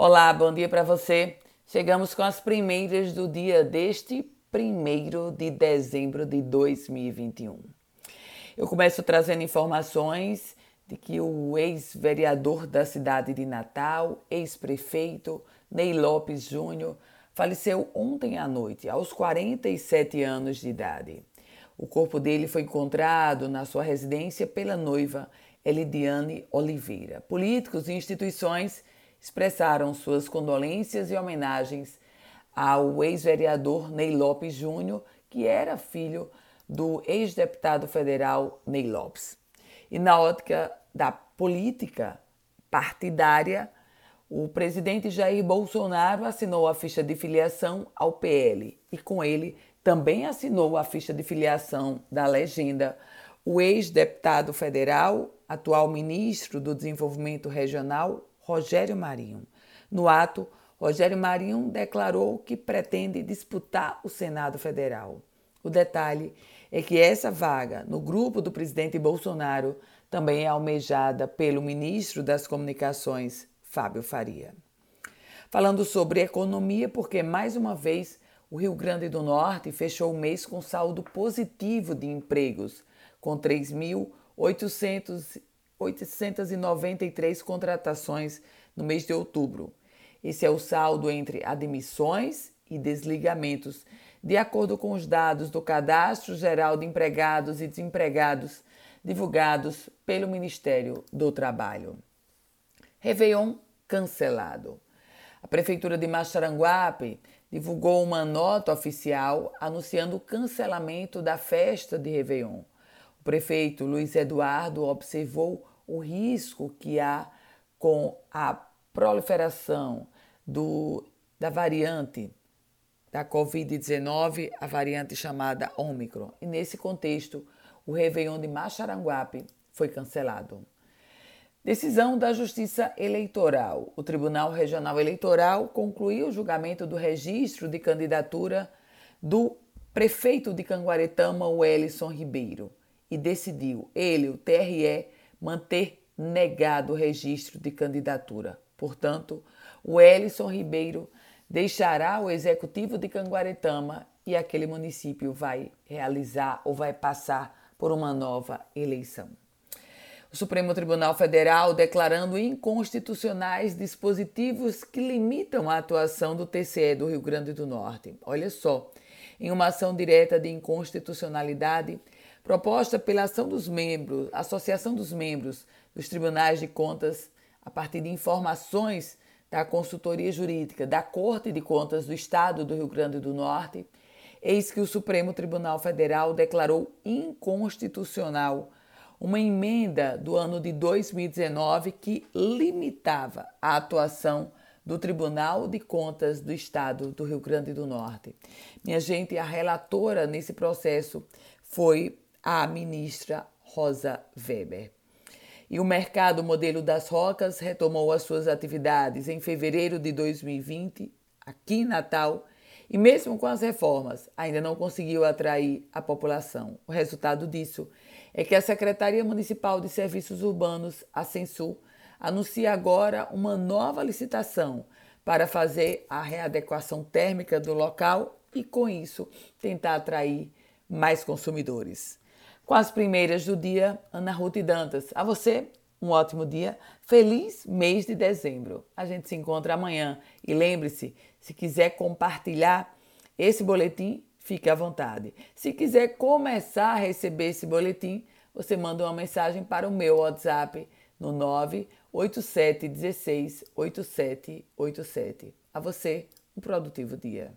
Olá, bom dia para você. Chegamos com as primeiras do dia deste 1 de dezembro de 2021. Eu começo trazendo informações de que o ex-vereador da cidade de Natal, ex-prefeito Ney Lopes Júnior, faleceu ontem à noite, aos 47 anos de idade. O corpo dele foi encontrado na sua residência pela noiva Elidiane Oliveira. Políticos e instituições expressaram suas condolências e homenagens ao ex-vereador Ney Lopes Júnior, que era filho do ex-deputado federal Ney Lopes. E na ótica da política partidária, o presidente Jair Bolsonaro assinou a ficha de filiação ao PL e com ele também assinou a ficha de filiação da legenda o ex-deputado federal, atual ministro do Desenvolvimento Regional, Rogério Marinho. No ato, Rogério Marinho declarou que pretende disputar o Senado Federal. O detalhe é que essa vaga no grupo do presidente Bolsonaro também é almejada pelo ministro das Comunicações, Fábio Faria. Falando sobre economia, porque mais uma vez o Rio Grande do Norte fechou o mês com saldo positivo de empregos, com 3.893 contratações no mês de outubro. Esse é o saldo entre admissões e desligamentos, de acordo com os dados do Cadastro Geral de Empregados e Desempregados divulgados pelo Ministério do Trabalho. Réveillon cancelado. A Prefeitura de Macharanguape divulgou uma nota oficial anunciando o cancelamento da festa de Réveillon. O prefeito Luiz Eduardo observou o risco que há com a proliferação do, da variante da Covid-19, a variante chamada Ômicron. E nesse contexto, o Réveillon de Macharanguape foi cancelado. Decisão da Justiça Eleitoral. O Tribunal Regional Eleitoral concluiu o julgamento do registro de candidatura do prefeito de Canguaretama, Wellison Ribeiro, e decidiu, ele, o TRE, manter negado o registro de candidatura. Portanto, o Wellison Ribeiro deixará o executivo de Canguaretama e aquele município vai realizar ou vai passar por uma nova eleição o Supremo Tribunal Federal declarando inconstitucionais dispositivos que limitam a atuação do TCE do Rio Grande do Norte. Olha só, em uma ação direta de inconstitucionalidade proposta pela ação dos membros, Associação dos Membros dos Tribunais de Contas, a partir de informações da consultoria jurídica da Corte de Contas do Estado do Rio Grande do Norte, eis que o Supremo Tribunal Federal declarou inconstitucional uma emenda do ano de 2019 que limitava a atuação do Tribunal de Contas do Estado do Rio Grande do Norte. Minha gente, a relatora nesse processo foi a ministra Rosa Weber. E o mercado modelo das rocas retomou as suas atividades em fevereiro de 2020, aqui em Natal, e mesmo com as reformas, ainda não conseguiu atrair a população. O resultado disso é que a Secretaria Municipal de Serviços Urbanos, a Censul, anuncia agora uma nova licitação para fazer a readequação térmica do local e, com isso, tentar atrair mais consumidores. Com as primeiras do dia, Ana Ruth Dantas. A você, um ótimo dia. Feliz mês de dezembro. A gente se encontra amanhã. E lembre-se, se quiser compartilhar esse boletim, fique à vontade. Se quiser começar a receber esse boletim, você manda uma mensagem para o meu WhatsApp no 987 16 8787. A você, um produtivo dia.